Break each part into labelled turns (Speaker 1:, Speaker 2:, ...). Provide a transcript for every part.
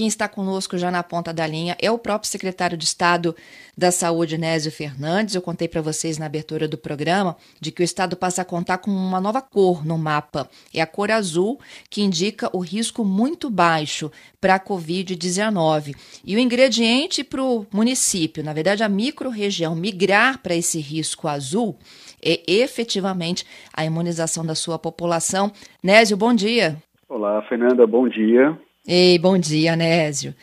Speaker 1: Quem está conosco já na ponta da linha é o próprio secretário de Estado da Saúde, Nésio Fernandes. Eu contei para vocês na abertura do programa de que o Estado passa a contar com uma nova cor no mapa. É a cor azul, que indica o risco muito baixo para a Covid-19. E o ingrediente para o município, na verdade, a microrregião, migrar para esse risco azul é efetivamente a imunização da sua população. Nésio, bom dia.
Speaker 2: Olá, Fernanda, bom dia.
Speaker 1: Ei, bom dia, Nésio.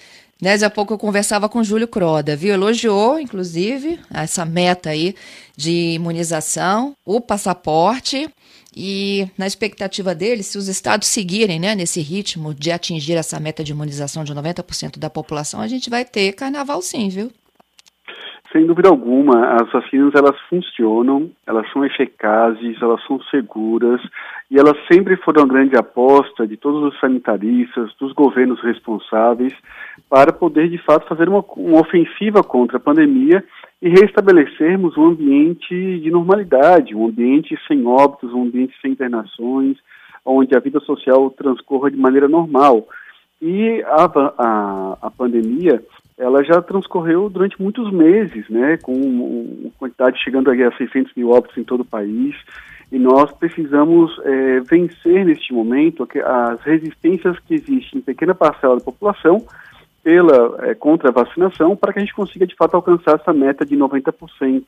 Speaker 1: Nésio, há pouco eu conversava com Júlio Croda, viu? Elogiou, inclusive, essa meta aí de imunização, o passaporte, e na expectativa dele, se os estados seguirem né, nesse ritmo de atingir essa meta de imunização de 90% da população, a gente vai ter carnaval sim, viu?
Speaker 2: Sem dúvida alguma, as vacinas elas funcionam, elas são eficazes, elas são seguras e elas sempre foram uma grande aposta de todos os sanitaristas, dos governos responsáveis, para poder de fato fazer uma, uma ofensiva contra a pandemia e restabelecermos um ambiente de normalidade, um ambiente sem óbitos, um ambiente sem internações, onde a vida social transcorra de maneira normal. E a, a, a pandemia ela já transcorreu durante muitos meses, né, com uma quantidade chegando a 600 mil óbitos em todo o país, e nós precisamos é, vencer neste momento as resistências que existem em pequena parcela da população pela é, contra a vacinação para que a gente consiga de fato alcançar essa meta de 90%.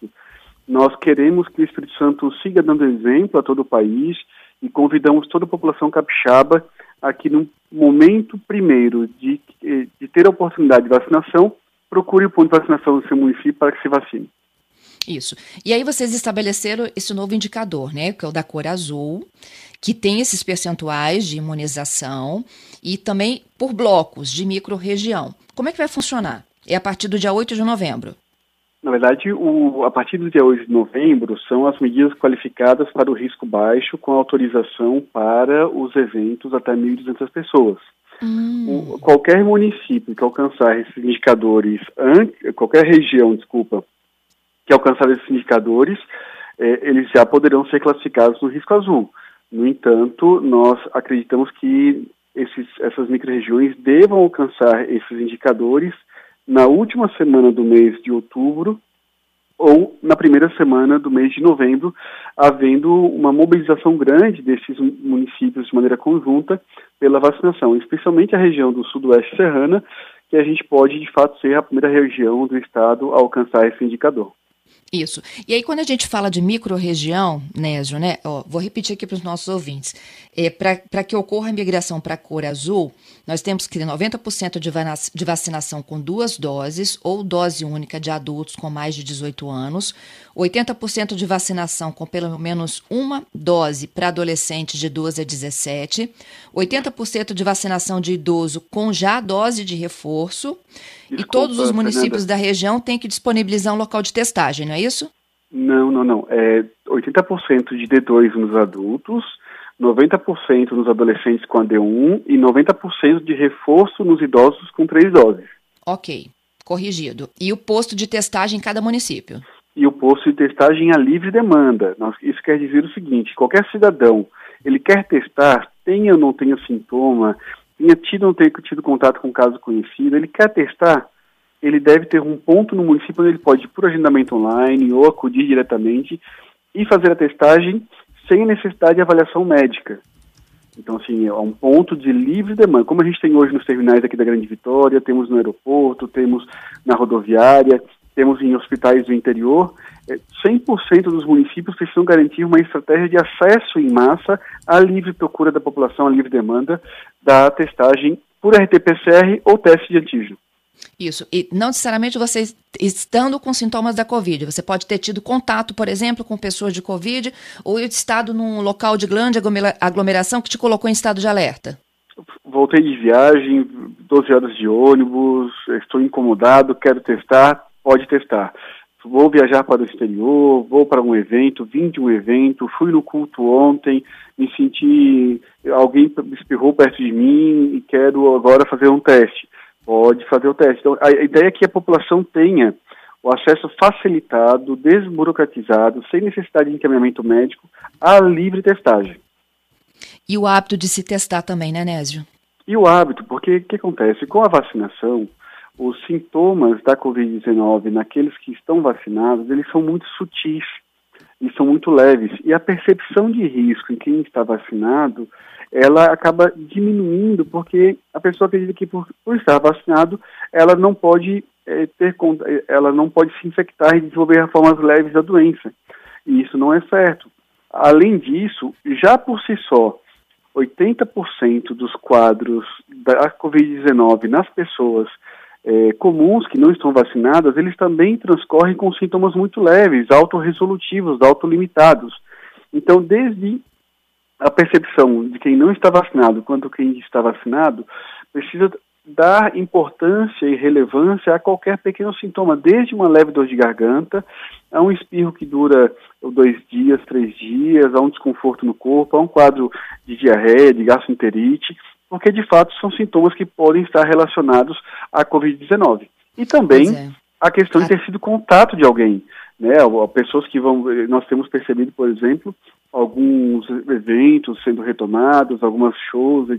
Speaker 2: Nós queremos que o Espírito Santo siga dando exemplo a todo o país e convidamos toda a população capixaba aqui no momento primeiro de, de ter a oportunidade de vacinação, procure o ponto de vacinação do seu município para que se vacine.
Speaker 1: Isso. E aí vocês estabeleceram esse novo indicador, né, que é o da cor azul, que tem esses percentuais de imunização e também por blocos de microrregião. Como é que vai funcionar? É a partir do dia 8 de novembro.
Speaker 2: Na verdade, o, a partir do dia 8 de novembro, são as medidas qualificadas para o risco baixo com autorização para os eventos até 1.200 pessoas. Hum. O, qualquer município que alcançar esses indicadores, qualquer região, desculpa, que alcançar esses indicadores, é, eles já poderão ser classificados no risco azul. No entanto, nós acreditamos que esses, essas micro-regiões devam alcançar esses indicadores na última semana do mês de outubro ou na primeira semana do mês de novembro, havendo uma mobilização grande desses municípios de maneira conjunta pela vacinação, especialmente a região do sudoeste serrana, que a gente pode de fato ser a primeira região do estado a alcançar esse indicador.
Speaker 1: Isso. E aí, quando a gente fala de micro-região, Nésio, né? Ó, vou repetir aqui para os nossos ouvintes. É, para que ocorra a migração para a cor azul, nós temos que ter 90% de, de vacinação com duas doses ou dose única de adultos com mais de 18 anos, 80% de vacinação com pelo menos uma dose para adolescentes de 12 a 17, 80% de vacinação de idoso com já dose de reforço Desculpa, e todos os municípios Fernanda. da região têm que disponibilizar um local de testagem, não é isso?
Speaker 2: Não, não, não. É 80% de D2 nos adultos, 90% nos adolescentes com a D1 e 90% de reforço nos idosos com três doses.
Speaker 1: Ok, corrigido. E o posto de testagem em cada município?
Speaker 2: E o posto de testagem a livre demanda. Isso quer dizer o seguinte: qualquer cidadão, ele quer testar, tenha ou não tenha sintoma, tenha tido ou não tido contato com um caso conhecido, ele quer testar, ele deve ter um ponto no município onde ele pode ir por agendamento online ou acudir diretamente e fazer a testagem sem necessidade de avaliação médica. Então, assim, é um ponto de livre demanda. Como a gente tem hoje nos terminais aqui da Grande Vitória, temos no aeroporto, temos na rodoviária, temos em hospitais do interior, 100% é, dos municípios precisam garantir uma estratégia de acesso em massa à livre procura da população, à livre demanda da testagem por RT-PCR ou teste de antígeno.
Speaker 1: Isso. E não necessariamente você estando com sintomas da Covid. Você pode ter tido contato, por exemplo, com pessoas de Covid ou estado num local de grande aglomeração que te colocou em estado de alerta.
Speaker 2: Voltei de viagem, 12 horas de ônibus, estou incomodado, quero testar, pode testar. Vou viajar para o exterior, vou para um evento, vim de um evento, fui no culto ontem, me senti, alguém espirrou perto de mim e quero agora fazer um teste pode fazer o teste. Então, a ideia é que a população tenha o acesso facilitado, desburocratizado, sem necessidade de encaminhamento médico, à livre testagem.
Speaker 1: E o hábito de se testar também, né, Nésio?
Speaker 2: E o hábito, porque o que acontece? Com a vacinação, os sintomas da Covid-19 naqueles que estão vacinados, eles são muito sutis e são muito leves. E a percepção de risco em quem está vacinado, ela acaba diminuindo, porque a pessoa acredita que por, por estar vacinado, ela não pode é, ter, ela não pode se infectar e desenvolver formas leves da doença. E isso não é certo. Além disso, já por si só, 80% dos quadros da Covid-19 nas pessoas é, comuns que não estão vacinadas, eles também transcorrem com sintomas muito leves, autorresolutivos, autolimitados. Então, desde a percepção de quem não está vacinado quanto quem está vacinado, precisa dar importância e relevância a qualquer pequeno sintoma, desde uma leve dor de garganta, a um espirro que dura dois dias, três dias, a um desconforto no corpo, a um quadro de diarreia, de gastroenterite, porque de fato são sintomas que podem estar relacionados à Covid-19. E também é. a questão de ter sido contato de alguém, né? Pessoas que vão, nós temos percebido, por exemplo, alguns eventos sendo retomados, algumas shows,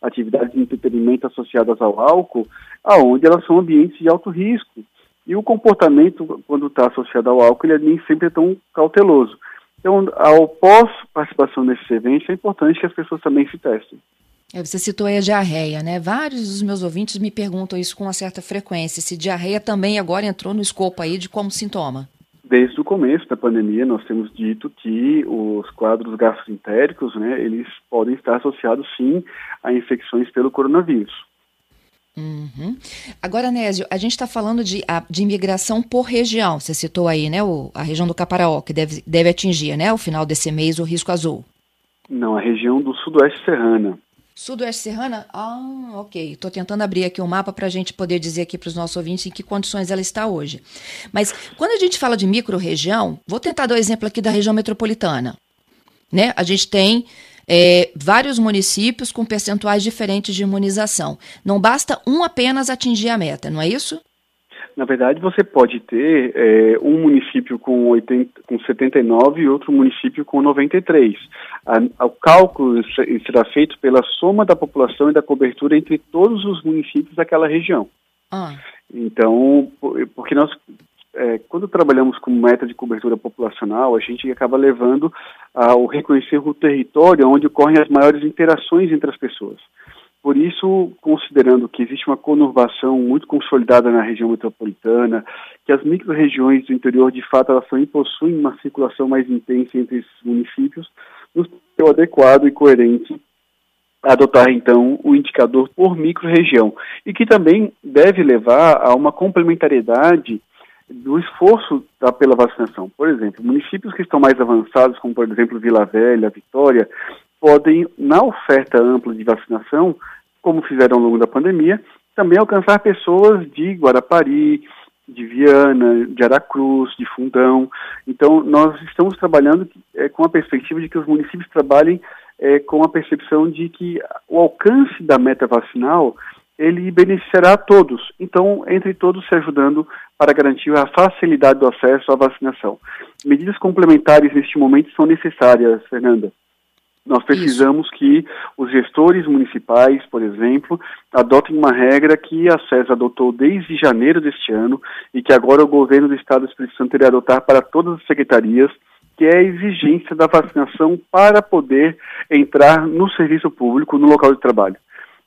Speaker 2: atividades de entretenimento associadas ao álcool, aonde elas são ambientes de alto risco. E o comportamento, quando está associado ao álcool, ele nem sempre é tão cauteloso. Então, ao pós-participação nesses eventos, é importante que as pessoas também se testem.
Speaker 1: É, você citou aí a diarreia, né? Vários dos meus ouvintes me perguntam isso com uma certa frequência. Se diarreia também agora entrou no escopo aí de como sintoma.
Speaker 2: Desde o começo da pandemia, nós temos dito que os quadros gastroentéricos, né, eles podem estar associados sim a infecções pelo coronavírus.
Speaker 1: Uhum. Agora, Nésio, a gente está falando de, de imigração por região. Você citou aí, né, o, a região do Caparaó, que deve, deve atingir, né, ao final desse mês, o risco azul.
Speaker 2: Não, a região do sudoeste serrana.
Speaker 1: Sudoeste Serrana? Ah, ok. Estou tentando abrir aqui o um mapa para a gente poder dizer aqui para os nossos ouvintes em que condições ela está hoje. Mas quando a gente fala de micro-região, vou tentar dar o um exemplo aqui da região metropolitana. Né? A gente tem é, vários municípios com percentuais diferentes de imunização. Não basta um apenas atingir a meta, não é isso?
Speaker 2: Na verdade, você pode ter é, um município com, 80, com 79 e outro município com 93. A, o cálculo será feito pela soma da população e da cobertura entre todos os municípios daquela região. Ah. Então, porque nós, é, quando trabalhamos com meta de cobertura populacional, a gente acaba levando ao reconhecer o território onde ocorrem as maiores interações entre as pessoas. Por isso, considerando que existe uma conurbação muito consolidada na região metropolitana, que as micro-regiões do interior, de fato, elas também possuem uma circulação mais intensa entre esses municípios, nos é adequado e coerente adotar, então, o indicador por micro-região, e que também deve levar a uma complementariedade do esforço da, pela vacinação. Por exemplo, municípios que estão mais avançados, como por exemplo Vila Velha, Vitória, podem, na oferta ampla de vacinação, como fizeram ao longo da pandemia, também alcançar pessoas de Guarapari, de Viana, de Aracruz, de Fundão. Então, nós estamos trabalhando é, com a perspectiva de que os municípios trabalhem é, com a percepção de que o alcance da meta vacinal ele beneficiará a todos. Então, entre todos se ajudando para garantir a facilidade do acesso à vacinação. Medidas complementares neste momento são necessárias, Fernanda. Nós precisamos Isso. que os gestores municipais, por exemplo, adotem uma regra que a SES adotou desde janeiro deste ano e que agora o governo do Estado do Espírito Santo irá adotar para todas as secretarias, que é a exigência da vacinação para poder entrar no serviço público, no local de trabalho.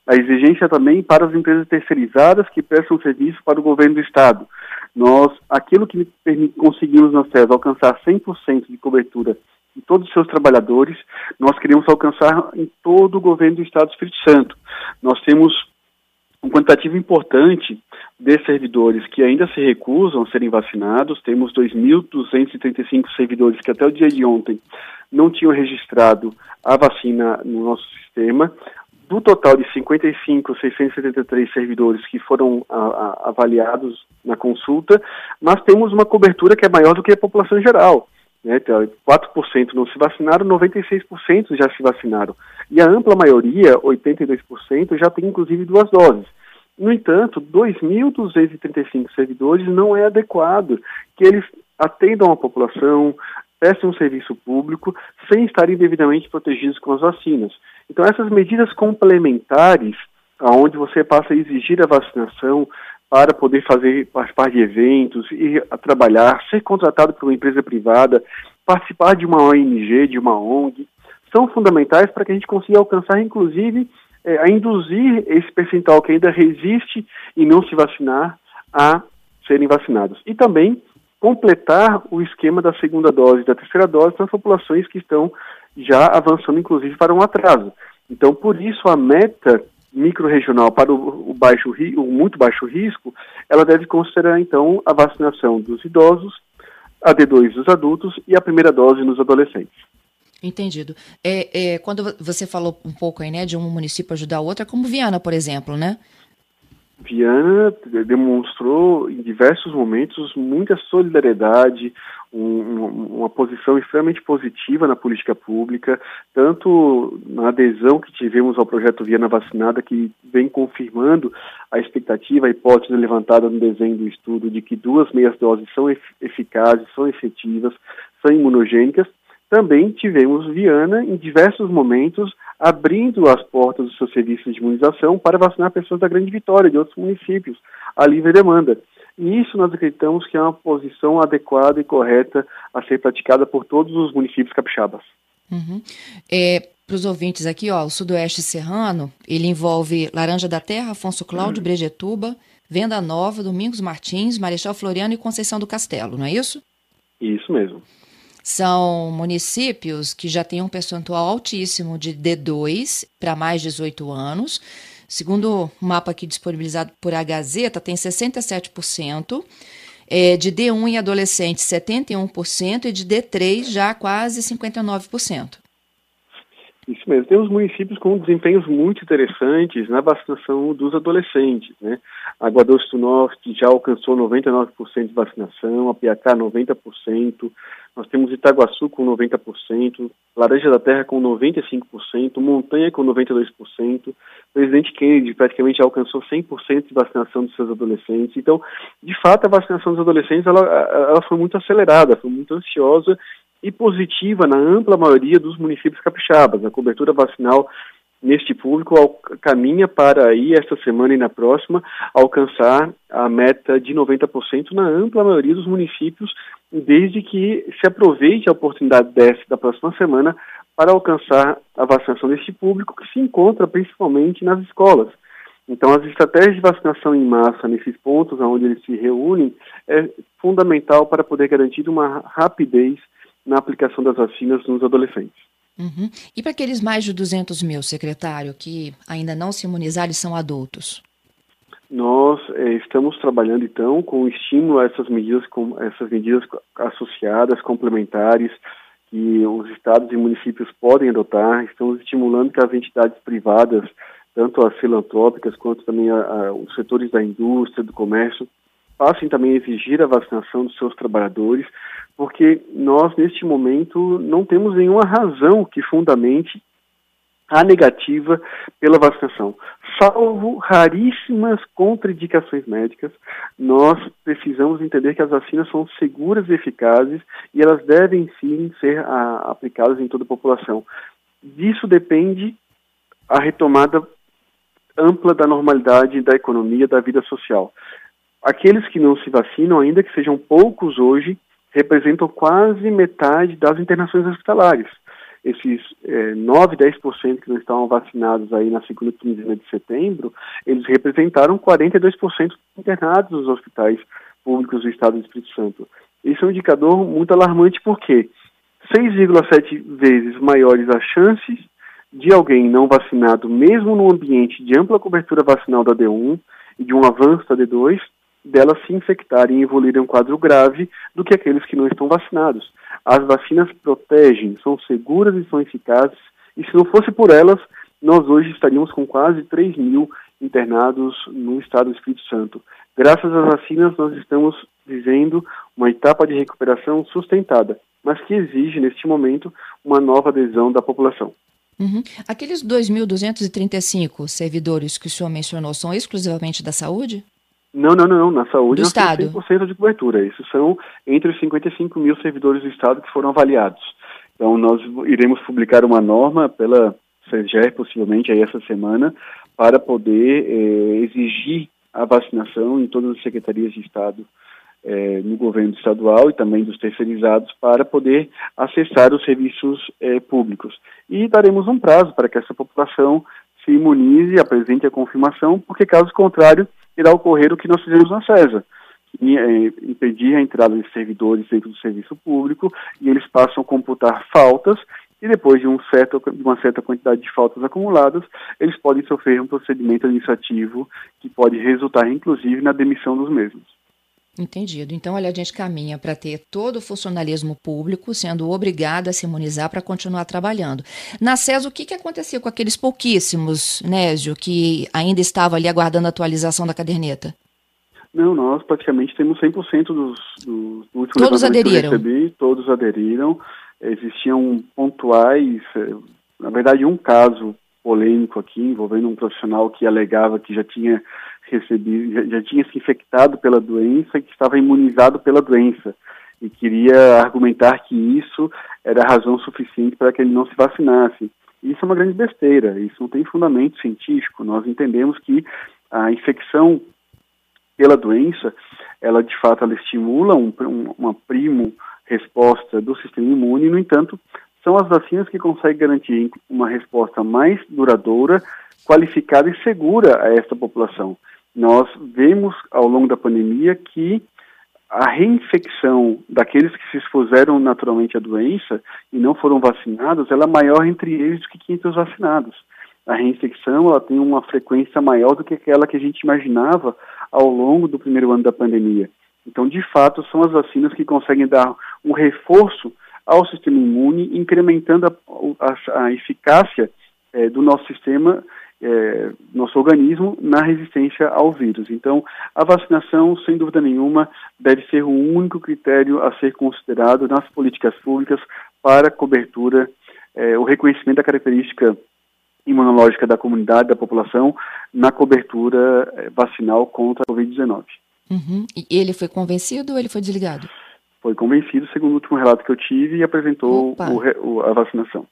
Speaker 2: A exigência também para as empresas terceirizadas que prestam serviço para o governo do Estado. Nós, aquilo que conseguimos na SES alcançar 100% de cobertura de todos os seus trabalhadores, nós queremos alcançar em todo o governo do Estado do Espírito Santo. Nós temos um quantitativo importante de servidores que ainda se recusam a serem vacinados. Temos 2.235 servidores que até o dia de ontem não tinham registrado a vacina no nosso sistema. Do total de 55.673 servidores que foram a, a, avaliados na consulta, nós temos uma cobertura que é maior do que a população geral. Né, 4% não se vacinaram, 96% já se vacinaram. E a ampla maioria, 82%, já tem inclusive duas doses. No entanto, 2.235 servidores não é adequado que eles atendam a população, prestem um serviço público sem estarem devidamente protegidos com as vacinas. Então, essas medidas complementares, aonde você passa a exigir a vacinação para poder fazer participar de eventos, ir a trabalhar, ser contratado por uma empresa privada, participar de uma ONG, de uma ONG, são fundamentais para que a gente consiga alcançar, inclusive, é, a induzir esse percentual que ainda resiste e não se vacinar a serem vacinados. E também completar o esquema da segunda dose e da terceira dose nas populações que estão já avançando, inclusive, para um atraso. Então, por isso, a meta micro-regional para o, o, baixo, o muito baixo risco, ela deve considerar, então, a vacinação dos idosos, a D2 dos adultos e a primeira dose nos adolescentes.
Speaker 1: Entendido. É, é, quando você falou um pouco aí, né, de um município ajudar o outro, é como Viana, por exemplo, né?
Speaker 2: Viana demonstrou em diversos momentos muita solidariedade, um, uma posição extremamente positiva na política pública, tanto na adesão que tivemos ao projeto Viana Vacinada, que vem confirmando a expectativa, a hipótese levantada no desenho do estudo de que duas meias doses são eficazes, são efetivas, são imunogênicas, também tivemos Viana, em diversos momentos, abrindo as portas dos seus serviços de imunização para vacinar pessoas da Grande Vitória, de outros municípios, a livre demanda. E isso nós acreditamos que é uma posição adequada e correta a ser praticada por todos os municípios capixabas.
Speaker 1: Uhum. É, para os ouvintes aqui, ó, o Sudoeste Serrano, ele envolve Laranja da Terra, Afonso Cláudio, uhum. Brejetuba, Venda Nova, Domingos Martins, Marechal Floriano e Conceição do Castelo, não é isso?
Speaker 2: Isso mesmo.
Speaker 1: São municípios que já têm um percentual altíssimo de D2 para mais de 18 anos. Segundo o mapa aqui disponibilizado por a Gazeta, tem 67%. É, de D1 em adolescentes, 71%, e de D3 já quase 59%.
Speaker 2: Isso mesmo. Temos municípios com desempenhos muito interessantes na vacinação dos adolescentes. Né? Água Doce do Norte já alcançou 99% de vacinação, a Piacá 90%, nós temos Itaguaçu com 90%, Laranja da Terra com 95%, Montanha com 92%, Presidente Kennedy praticamente alcançou 100% de vacinação dos seus adolescentes. Então, de fato, a vacinação dos adolescentes ela, ela foi muito acelerada, foi muito ansiosa e positiva na ampla maioria dos municípios capixabas. A cobertura vacinal neste público caminha para aí esta semana e na próxima alcançar a meta de 90% na ampla maioria dos municípios, desde que se aproveite a oportunidade dessa da próxima semana para alcançar a vacinação deste público que se encontra principalmente nas escolas. Então, as estratégias de vacinação em massa nesses pontos onde eles se reúnem é fundamental para poder garantir uma rapidez na aplicação das vacinas nos adolescentes.
Speaker 1: Uhum. E para aqueles mais de 200 mil, secretário, que ainda não se imunizaram e são adultos?
Speaker 2: Nós é, estamos trabalhando então com estímulo a essas medidas, com essas medidas associadas, complementares, que os estados e municípios podem adotar. Estamos estimulando que as entidades privadas, tanto as filantrópicas quanto também a, a, os setores da indústria, do comércio, passem também a exigir a vacinação dos seus trabalhadores, porque nós, neste momento, não temos nenhuma razão que fundamente a negativa pela vacinação. Salvo raríssimas contraindicações médicas, nós precisamos entender que as vacinas são seguras e eficazes e elas devem sim ser a, aplicadas em toda a população. Disso depende a retomada ampla da normalidade da economia, da vida social. Aqueles que não se vacinam, ainda que sejam poucos hoje, representam quase metade das internações hospitalares. Esses é, 9, 10% que não estavam vacinados aí na segunda quinzena de setembro, eles representaram 42% internados nos hospitais públicos do Estado do Espírito Santo. Isso é um indicador muito alarmante porque 6,7 vezes maiores as chances de alguém não vacinado, mesmo no ambiente de ampla cobertura vacinal da D1 e de um avanço da D2, delas se infectarem e evoluírem um quadro grave do que aqueles que não estão vacinados. As vacinas protegem, são seguras e são eficazes, e se não fosse por elas, nós hoje estaríamos com quase 3 mil internados no estado do Espírito Santo. Graças às vacinas, nós estamos vivendo uma etapa de recuperação sustentada, mas que exige, neste momento, uma nova adesão da população.
Speaker 1: Uhum. Aqueles 2.235 servidores que o senhor mencionou são exclusivamente da saúde?
Speaker 2: Não, não, não. Na saúde
Speaker 1: do Estado.
Speaker 2: 100% de cobertura. Isso são entre os 55 mil servidores do Estado que foram avaliados. Então, nós iremos publicar uma norma pela CGE, possivelmente, aí essa semana, para poder eh, exigir a vacinação em todas as secretarias de Estado eh, no governo estadual e também dos terceirizados para poder acessar os serviços eh, públicos. E daremos um prazo para que essa população se imunize, apresente a confirmação, porque caso contrário, irá ocorrer o que nós fizemos na CESA, é, impedir a entrada de servidores dentro do serviço público e eles passam a computar faltas e depois de, um certo, uma certa quantidade de faltas acumuladas, eles podem sofrer um procedimento administrativo que pode resultar, inclusive, na demissão dos mesmos.
Speaker 1: Entendido. Então, olha, a gente caminha para ter todo o funcionalismo público sendo obrigado a se imunizar para continuar trabalhando. Na SES, o que, que aconteceu com aqueles pouquíssimos, Nésio, que ainda estavam ali aguardando a atualização da caderneta?
Speaker 2: Não, nós praticamente temos 100% dos, dos últimos
Speaker 1: Todos aderiram?
Speaker 2: que eu recebi, todos aderiram. Existiam pontuais, eh, na verdade, um caso polêmico aqui envolvendo um profissional que alegava que já tinha recebido, já, já tinha se infectado pela doença e que estava imunizado pela doença e queria argumentar que isso era razão suficiente para que ele não se vacinasse. Isso é uma grande besteira, isso não tem fundamento científico. Nós entendemos que a infecção pela doença, ela de fato ela estimula um, um, uma primo resposta do sistema imune, no entanto, são as vacinas que conseguem garantir uma resposta mais duradoura, qualificada e segura a esta população nós vemos ao longo da pandemia que a reinfecção daqueles que se expuseram naturalmente à doença e não foram vacinados, ela é maior entre eles do que entre os vacinados. A reinfecção ela tem uma frequência maior do que aquela que a gente imaginava ao longo do primeiro ano da pandemia. Então, de fato, são as vacinas que conseguem dar um reforço ao sistema imune, incrementando a, a, a eficácia é, do nosso sistema é, nosso organismo na resistência ao vírus. Então, a vacinação, sem dúvida nenhuma, deve ser o único critério a ser considerado nas políticas públicas para cobertura, é, o reconhecimento da característica imunológica da comunidade, da população, na cobertura é, vacinal contra a Covid-19.
Speaker 1: Uhum. E ele foi convencido ou ele foi desligado?
Speaker 2: Foi convencido, segundo o último relato que eu tive, e apresentou o, o, a vacinação.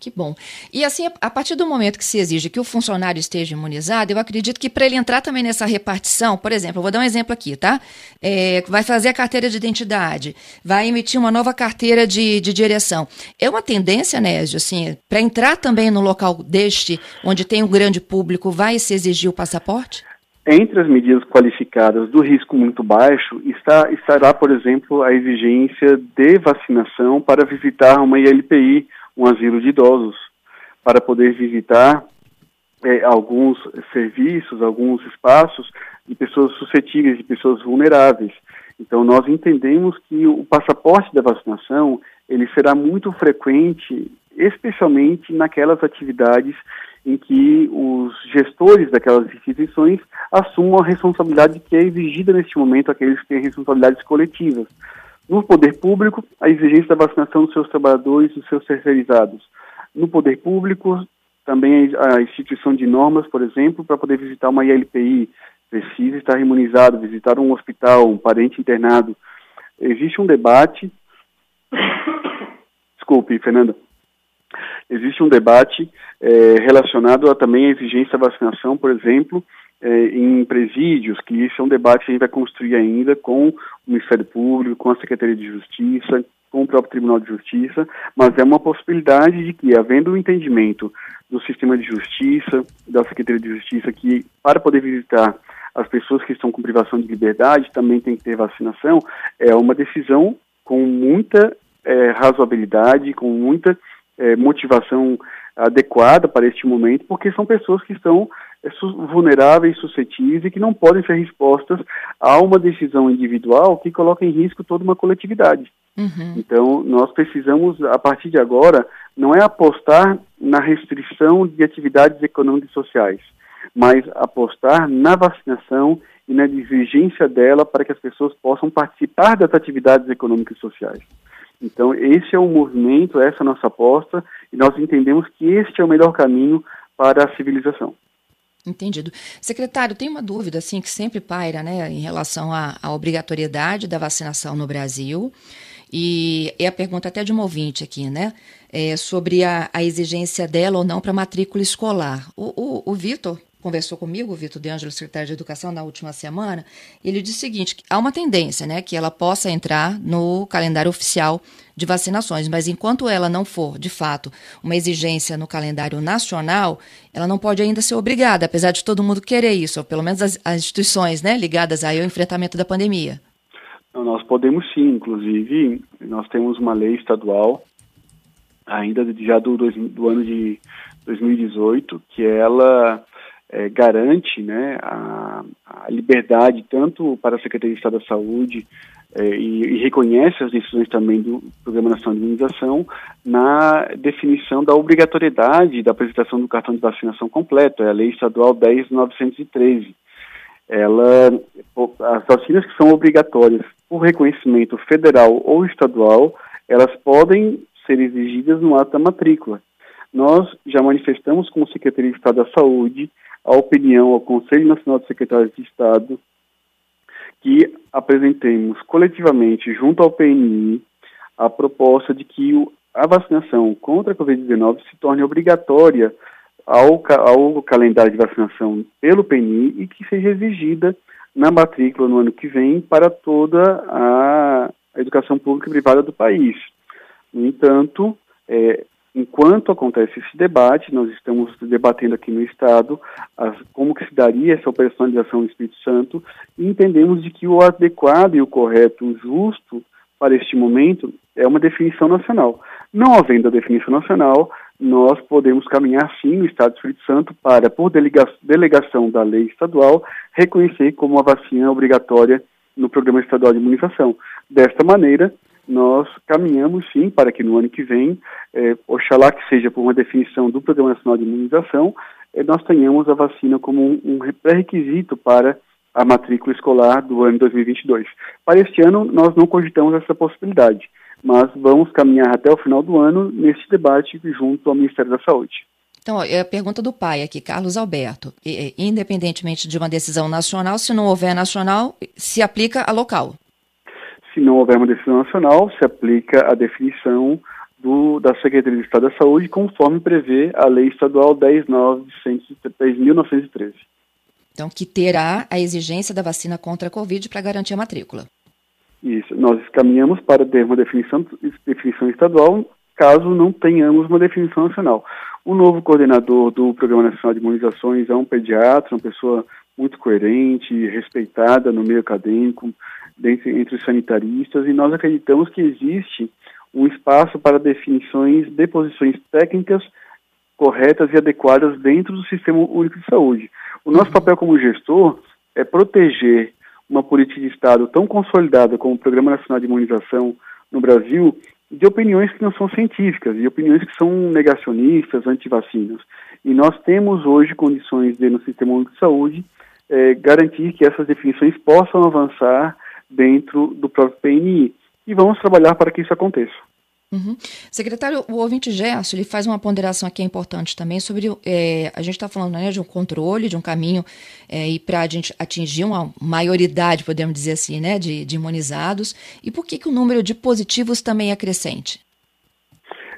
Speaker 1: Que bom. E assim, a partir do momento que se exige que o funcionário esteja imunizado, eu acredito que para ele entrar também nessa repartição, por exemplo, eu vou dar um exemplo aqui, tá? É, vai fazer a carteira de identidade, vai emitir uma nova carteira de, de direção. É uma tendência, Nésio, assim, para entrar também no local deste, onde tem um grande público, vai se exigir o passaporte?
Speaker 2: Entre as medidas qualificadas do risco muito baixo está, estará, por exemplo, a exigência de vacinação para visitar uma ILPI um asilo de idosos, para poder visitar é, alguns serviços, alguns espaços de pessoas suscetíveis, de pessoas vulneráveis. Então, nós entendemos que o passaporte da vacinação ele será muito frequente, especialmente naquelas atividades em que os gestores daquelas instituições assumam a responsabilidade que é exigida neste momento àqueles que têm responsabilidades coletivas. No poder público, a exigência da vacinação dos seus trabalhadores e dos seus terceirizados. No poder público, também a instituição de normas, por exemplo, para poder visitar uma ILPI, precisa estar imunizado, visitar um hospital, um parente internado. Existe um debate. Desculpe, Fernanda. Existe um debate é, relacionado a também a exigência da vacinação, por exemplo, é, em presídios, que isso é um debate que a gente vai construir ainda com o Ministério Público, com a Secretaria de Justiça, com o próprio Tribunal de Justiça, mas é uma possibilidade de que, havendo o um entendimento do sistema de justiça, da Secretaria de Justiça, que para poder visitar as pessoas que estão com privação de liberdade também tem que ter vacinação, é uma decisão com muita é, razoabilidade, com muita é, motivação adequada para este momento, porque são pessoas que estão é, vulneráveis, suscetíveis e que não podem ser respostas a uma decisão individual que coloca em risco toda uma coletividade. Uhum. Então, nós precisamos, a partir de agora, não é apostar na restrição de atividades econômicas e sociais, mas apostar na vacinação e na divergência dela para que as pessoas possam participar das atividades econômicas e sociais. Então, esse é o movimento, essa é a nossa aposta, e nós entendemos que este é o melhor caminho para a civilização.
Speaker 1: Entendido. Secretário, tem uma dúvida assim que sempre paira, né, em relação à, à obrigatoriedade da vacinação no Brasil. E é a pergunta até de um ouvinte aqui, né? É sobre a, a exigência dela ou não para matrícula escolar. O, o, o Vitor conversou comigo, o Vitor De Angelo, secretário de Educação, na última semana, ele disse o seguinte, há uma tendência, né, que ela possa entrar no calendário oficial de vacinações, mas enquanto ela não for, de fato, uma exigência no calendário nacional, ela não pode ainda ser obrigada, apesar de todo mundo querer isso, ou pelo menos as, as instituições, né, ligadas aí ao enfrentamento da pandemia.
Speaker 2: Nós podemos sim, inclusive, nós temos uma lei estadual, ainda já do, do ano de 2018, que ela é, garante né, a, a, liberdade tanto para a Secretaria de Estado da Saúde é, e, e, reconhece as decisões também do Programa Nacional de Imunização na definição da obrigatoriedade da apresentação do cartão de vacinação completo, é a Lei Estadual 10.913. Ela, as vacinas que são obrigatórias por reconhecimento federal ou estadual, elas podem ser exigidas no ato da matrícula. Nós já manifestamos como Secretaria de Estado da Saúde a opinião ao Conselho Nacional de Secretários de Estado que apresentemos coletivamente junto ao PNI a proposta de que a vacinação contra a Covid-19 se torne obrigatória ao, ao calendário de vacinação pelo PNI e que seja exigida na matrícula no ano que vem para toda a, a educação pública e privada do país. No entanto, é, enquanto acontece esse debate, nós estamos debatendo aqui no Estado as, como que se daria essa operacionalização do Espírito Santo e entendemos de que o adequado e o correto, o justo para este momento é uma definição nacional. Não havendo a definição nacional, nós podemos caminhar sim no Estado do Espírito Santo para, por delegação da lei estadual, reconhecer como a vacina obrigatória no Programa Estadual de Imunização. Desta maneira, nós caminhamos sim para que no ano que vem, é, oxalá que seja por uma definição do Programa Nacional de Imunização, é, nós tenhamos a vacina como um, um pré-requisito para a matrícula escolar do ano 2022. Para este ano, nós não cogitamos essa possibilidade, mas vamos caminhar até o final do ano nesse debate junto ao Ministério da Saúde.
Speaker 1: Então, é a pergunta do pai aqui, Carlos Alberto. Independentemente de uma decisão nacional, se não houver nacional, se aplica a local.
Speaker 2: Se não houver uma decisão nacional, se aplica a definição do, da Secretaria de Estado da Saúde, conforme prevê a Lei Estadual 10.913.
Speaker 1: Então, que terá a exigência da vacina contra a Covid para garantir a matrícula.
Speaker 2: Isso. Nós caminhamos para ter uma definição, definição estadual, caso não tenhamos uma definição nacional. O novo coordenador do Programa Nacional de Imunizações é um pediatra, uma pessoa muito coerente, respeitada no meio acadêmico, entre os sanitaristas, e nós acreditamos que existe um espaço para definições de posições técnicas corretas e adequadas dentro do Sistema Único de Saúde. O nosso uhum. papel como gestor é proteger uma política de Estado tão consolidada como o Programa Nacional de Imunização no Brasil de opiniões que não são científicas, de opiniões que são negacionistas, antivacinas. E nós temos hoje condições de, no Sistema Único de Saúde, é, garantir que essas definições possam avançar dentro do próprio PNI. E vamos trabalhar para que isso aconteça.
Speaker 1: Uhum. Secretário, o ouvinte Gerson, ele faz uma ponderação aqui importante também sobre, é, a gente está falando né, de um controle, de um caminho é, e para a gente atingir uma maioridade, podemos dizer assim, né, de, de imunizados, e por que, que o número de positivos também é crescente?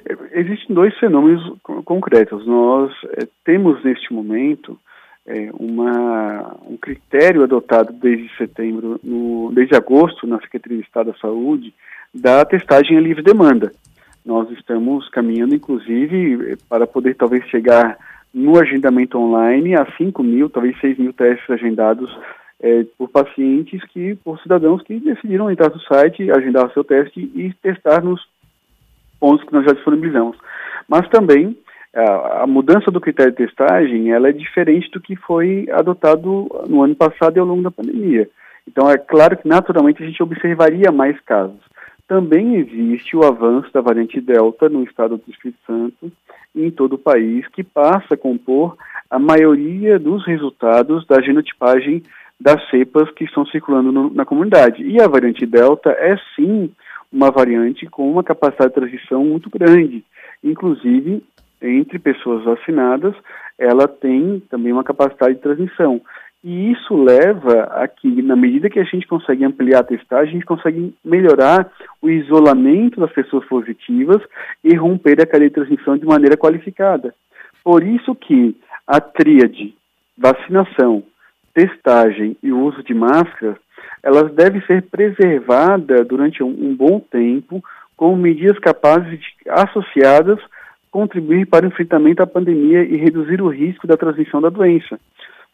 Speaker 2: É, existem dois fenômenos concretos. Nós é, temos neste momento é, uma, um critério adotado desde setembro, no, desde agosto, na Secretaria de Estado da Saúde, da testagem a livre demanda. Nós estamos caminhando, inclusive, para poder talvez chegar no agendamento online a 5 mil, talvez 6 mil testes agendados é, por pacientes que, por cidadãos que decidiram entrar no site, agendar o seu teste e testar nos pontos que nós já disponibilizamos. Mas também a, a, mudança do critério de testagem ela é diferente do que foi adotado no ano passado e ao longo da pandemia. Então é claro que naturalmente a gente observaria mais casos. Também existe o avanço da variante Delta no estado do Espírito Santo e em todo o país, que passa a compor a maioria dos resultados da genotipagem das cepas que estão circulando no, na comunidade. E a variante Delta é sim uma variante com uma capacidade de transmissão muito grande. Inclusive, entre pessoas vacinadas, ela tem também uma capacidade de transmissão. E isso leva a que, na medida que a gente consegue ampliar a testagem, a gente consegue melhorar o isolamento das pessoas positivas e romper a cadeia de transmissão de maneira qualificada. Por isso que a tríade vacinação, testagem e o uso de máscara, elas devem ser preservadas durante um, um bom tempo com medidas capazes de, associadas contribuir para o enfrentamento à pandemia e reduzir o risco da transmissão da doença.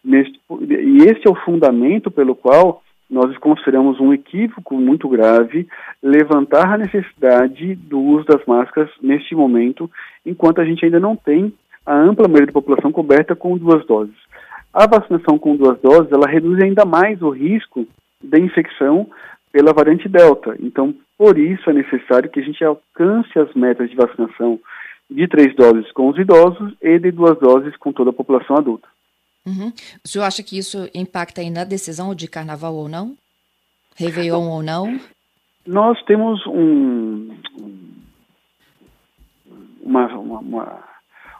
Speaker 2: E esse é o fundamento pelo qual nós consideramos um equívoco muito grave levantar a necessidade do uso das máscaras neste momento, enquanto a gente ainda não tem a ampla maioria da população coberta com duas doses. A vacinação com duas doses, ela reduz ainda mais o risco da infecção pela variante Delta. Então, por isso é necessário que a gente alcance as metas de vacinação de três doses com os idosos e de duas doses com toda a população adulta.
Speaker 1: Uhum. O senhor acha que isso impacta aí na decisão de carnaval ou não? Réveillon ou não?
Speaker 2: Nós temos um, uma, uma, uma,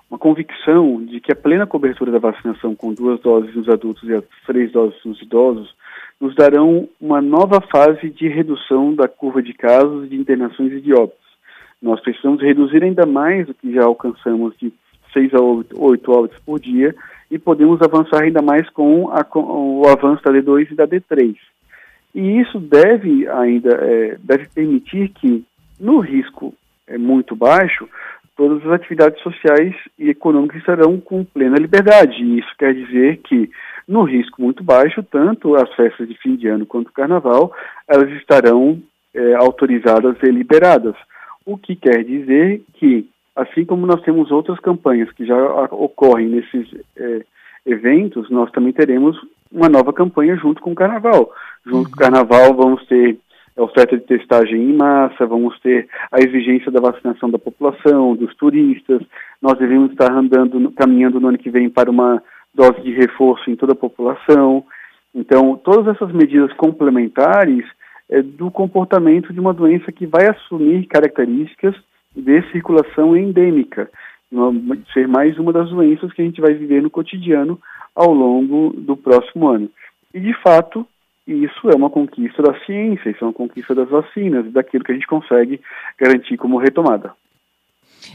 Speaker 2: uma, convicção de que a plena cobertura da vacinação com duas doses nos adultos e as três doses nos idosos nos darão uma nova fase de redução da curva de casos, de internações e de óbitos. Nós precisamos reduzir ainda mais o que já alcançamos de 6 a 8 óbitos por dia e podemos avançar ainda mais com, a, com o avanço da D2 e da D3. E isso deve ainda é, deve permitir que, no risco é, muito baixo, todas as atividades sociais e econômicas estarão com plena liberdade. Isso quer dizer que, no risco muito baixo, tanto as festas de fim de ano quanto o carnaval, elas estarão é, autorizadas e liberadas. O que quer dizer que, assim como nós temos outras campanhas que já ocorrem nesses é, eventos, nós também teremos uma nova campanha junto com o Carnaval. Junto uhum. com o Carnaval vamos ter a oferta de testagem em massa, vamos ter a exigência da vacinação da população, dos turistas. Nós devemos estar andando, caminhando no ano que vem para uma dose de reforço em toda a população. Então, todas essas medidas complementares é, do comportamento de uma doença que vai assumir características de circulação endêmica, ser mais uma das doenças que a gente vai viver no cotidiano ao longo do próximo ano. E, de fato, isso é uma conquista da ciência, isso é uma conquista das vacinas, daquilo que a gente consegue garantir como retomada.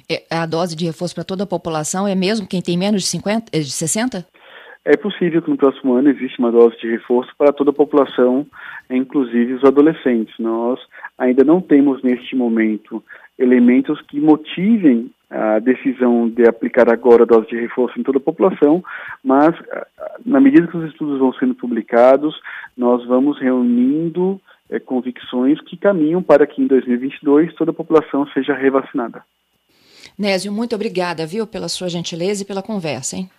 Speaker 1: É, a dose de reforço para toda a população é mesmo quem tem menos de, 50, de 60?
Speaker 2: É possível que no próximo ano exista uma dose de reforço para toda a população, inclusive os adolescentes. Nós ainda não temos neste momento elementos que motivem a decisão de aplicar agora a dose de reforço em toda a população, mas na medida que os estudos vão sendo publicados, nós vamos reunindo é, convicções que caminham para que em 2022 toda a população seja revacinada.
Speaker 1: Nésio, muito obrigada, viu, pela sua gentileza e pela conversa, hein?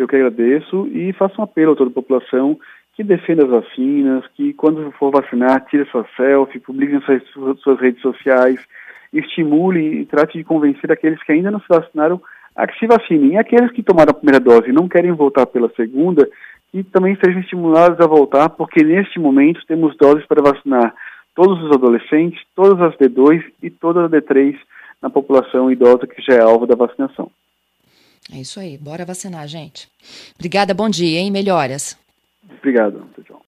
Speaker 2: Eu que agradeço e faço um apelo a toda a população que defenda as vacinas, que quando for vacinar, tire sua selfie, publique nas suas, suas redes sociais, estimule e trate de convencer aqueles que ainda não se vacinaram a que se vacinem. E aqueles que tomaram a primeira dose e não querem voltar pela segunda, que também sejam estimulados a voltar, porque neste momento temos doses para vacinar todos os adolescentes, todas as D2 e todas as D3 na população idosa que já é alvo da vacinação.
Speaker 1: É isso aí, bora vacinar, gente. Obrigada, bom dia, hein? Melhoras.
Speaker 2: Obrigado, João.